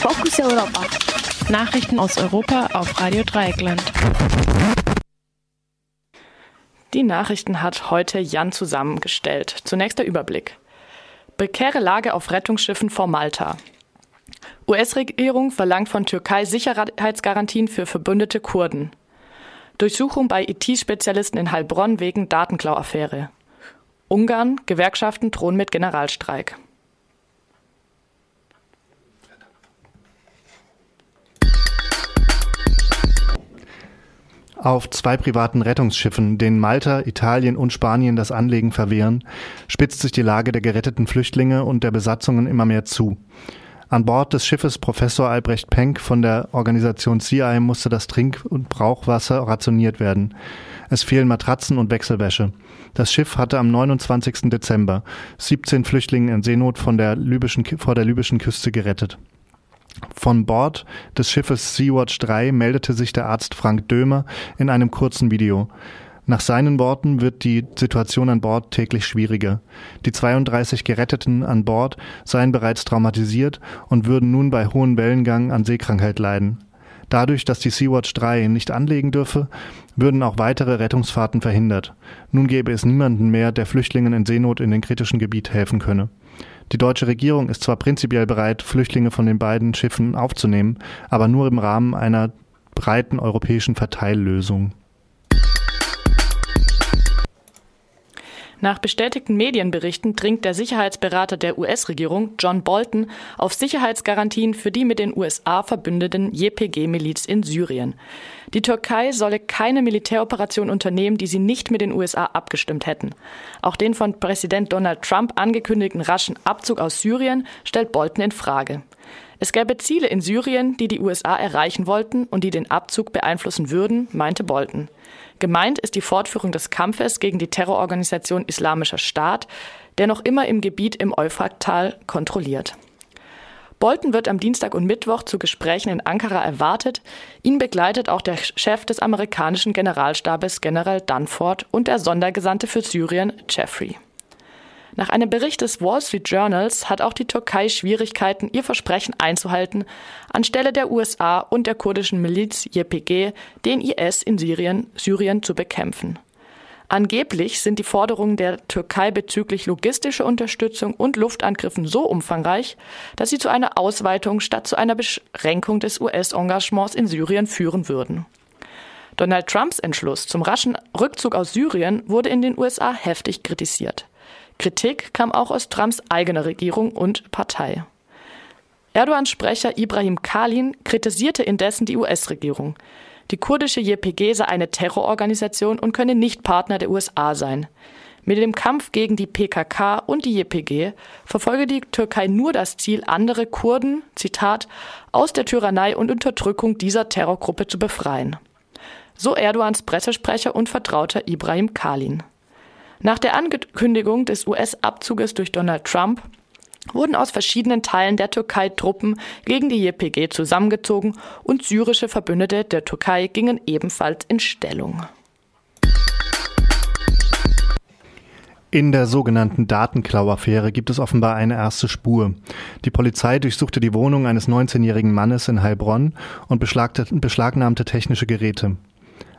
Fokus Europa. Nachrichten aus Europa auf Radio Dreieckland. Die Nachrichten hat heute Jan zusammengestellt. Zunächst der Überblick. Prekäre Lage auf Rettungsschiffen vor Malta. US-Regierung verlangt von Türkei Sicherheitsgarantien für verbündete Kurden. Durchsuchung bei IT-Spezialisten in Heilbronn wegen Datenklau-Affäre. Ungarn, Gewerkschaften drohen mit Generalstreik. Auf zwei privaten Rettungsschiffen, denen Malta, Italien und Spanien das Anlegen verwehren, spitzt sich die Lage der geretteten Flüchtlinge und der Besatzungen immer mehr zu. An Bord des Schiffes Professor Albrecht Penck von der Organisation CI musste das Trink- und Brauchwasser rationiert werden. Es fehlen Matratzen und Wechselwäsche. Das Schiff hatte am 29. Dezember 17 Flüchtlinge in Seenot von der libyschen, vor der libyschen Küste gerettet. Von Bord des Schiffes Sea-Watch 3 meldete sich der Arzt Frank Dömer in einem kurzen Video. Nach seinen Worten wird die Situation an Bord täglich schwieriger. Die 32 Geretteten an Bord seien bereits traumatisiert und würden nun bei hohem Wellengang an Seekrankheit leiden. Dadurch, dass die Sea-Watch 3 nicht anlegen dürfe, würden auch weitere Rettungsfahrten verhindert. Nun gäbe es niemanden mehr, der Flüchtlingen in Seenot in den kritischen Gebiet helfen könne. Die deutsche Regierung ist zwar prinzipiell bereit, Flüchtlinge von den beiden Schiffen aufzunehmen, aber nur im Rahmen einer breiten europäischen Verteillösung. Nach bestätigten Medienberichten dringt der Sicherheitsberater der US-Regierung, John Bolton, auf Sicherheitsgarantien für die mit den USA verbündeten JPG-Miliz in Syrien. Die Türkei solle keine Militäroperation unternehmen, die sie nicht mit den USA abgestimmt hätten. Auch den von Präsident Donald Trump angekündigten raschen Abzug aus Syrien stellt Bolton in Frage. Es gäbe Ziele in Syrien, die die USA erreichen wollten und die den Abzug beeinflussen würden, meinte Bolton. Gemeint ist die Fortführung des Kampfes gegen die Terrororganisation Islamischer Staat, der noch immer im Gebiet im Euphrattal kontrolliert. Bolton wird am Dienstag und Mittwoch zu Gesprächen in Ankara erwartet. Ihn begleitet auch der Chef des amerikanischen Generalstabes General Dunford und der Sondergesandte für Syrien Jeffrey. Nach einem Bericht des Wall Street Journals hat auch die Türkei Schwierigkeiten, ihr Versprechen einzuhalten, anstelle der USA und der kurdischen Miliz YPG den IS in Syrien, Syrien zu bekämpfen. Angeblich sind die Forderungen der Türkei bezüglich logistischer Unterstützung und Luftangriffen so umfangreich, dass sie zu einer Ausweitung statt zu einer Beschränkung des US-Engagements in Syrien führen würden. Donald Trumps Entschluss zum raschen Rückzug aus Syrien wurde in den USA heftig kritisiert. Kritik kam auch aus Trumps eigener Regierung und Partei. Erdogans Sprecher Ibrahim Kalin kritisierte indessen die US-Regierung. Die kurdische JPG sei eine Terrororganisation und könne nicht Partner der USA sein. Mit dem Kampf gegen die PKK und die JPG verfolge die Türkei nur das Ziel, andere Kurden, Zitat, aus der Tyrannei und Unterdrückung dieser Terrorgruppe zu befreien. So Erdogans Pressesprecher und Vertrauter Ibrahim Kalin. Nach der Ankündigung des US-Abzuges durch Donald Trump wurden aus verschiedenen Teilen der Türkei Truppen gegen die JPG zusammengezogen und syrische Verbündete der Türkei gingen ebenfalls in Stellung. In der sogenannten Datenklau-Affäre gibt es offenbar eine erste Spur. Die Polizei durchsuchte die Wohnung eines 19-jährigen Mannes in Heilbronn und beschlagnahmte technische Geräte.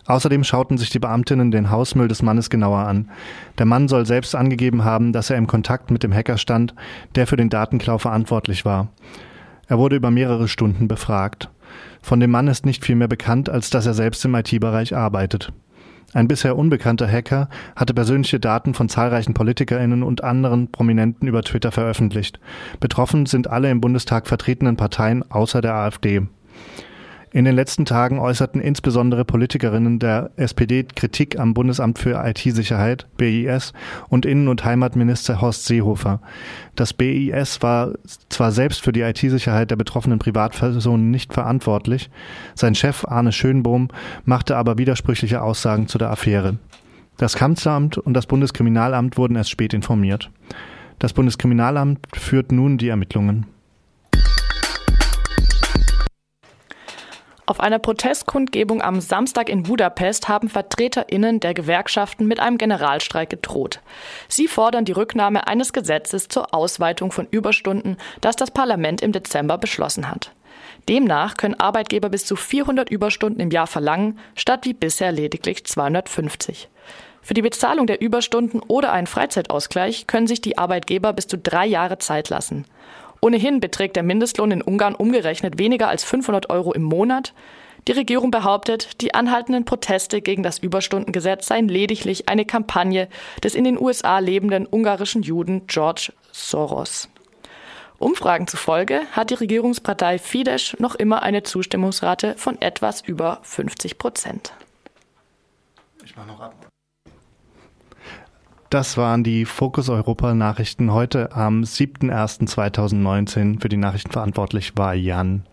Außerdem schauten sich die Beamtinnen den Hausmüll des Mannes genauer an. Der Mann soll selbst angegeben haben, dass er im Kontakt mit dem Hacker stand, der für den Datenklau verantwortlich war. Er wurde über mehrere Stunden befragt. Von dem Mann ist nicht viel mehr bekannt, als dass er selbst im IT-Bereich arbeitet. Ein bisher unbekannter Hacker hatte persönliche Daten von zahlreichen Politikerinnen und anderen Prominenten über Twitter veröffentlicht. Betroffen sind alle im Bundestag vertretenen Parteien außer der AfD. In den letzten Tagen äußerten insbesondere Politikerinnen der SPD Kritik am Bundesamt für IT-Sicherheit, BIS, und Innen- und Heimatminister Horst Seehofer. Das BIS war zwar selbst für die IT-Sicherheit der betroffenen Privatpersonen nicht verantwortlich, sein Chef Arne Schönbohm machte aber widersprüchliche Aussagen zu der Affäre. Das Kanzleramt und das Bundeskriminalamt wurden erst spät informiert. Das Bundeskriminalamt führt nun die Ermittlungen. Auf einer Protestkundgebung am Samstag in Budapest haben VertreterInnen der Gewerkschaften mit einem Generalstreik gedroht. Sie fordern die Rücknahme eines Gesetzes zur Ausweitung von Überstunden, das das Parlament im Dezember beschlossen hat. Demnach können Arbeitgeber bis zu 400 Überstunden im Jahr verlangen, statt wie bisher lediglich 250. Für die Bezahlung der Überstunden oder einen Freizeitausgleich können sich die Arbeitgeber bis zu drei Jahre Zeit lassen. Ohnehin beträgt der Mindestlohn in Ungarn umgerechnet weniger als 500 Euro im Monat. Die Regierung behauptet, die anhaltenden Proteste gegen das Überstundengesetz seien lediglich eine Kampagne des in den USA lebenden ungarischen Juden George Soros. Umfragen zufolge hat die Regierungspartei Fidesz noch immer eine Zustimmungsrate von etwas über 50 Prozent. Ich mache noch ab. Das waren die Fokus Europa Nachrichten heute am 7.01.2019. Für die Nachrichten verantwortlich war Jan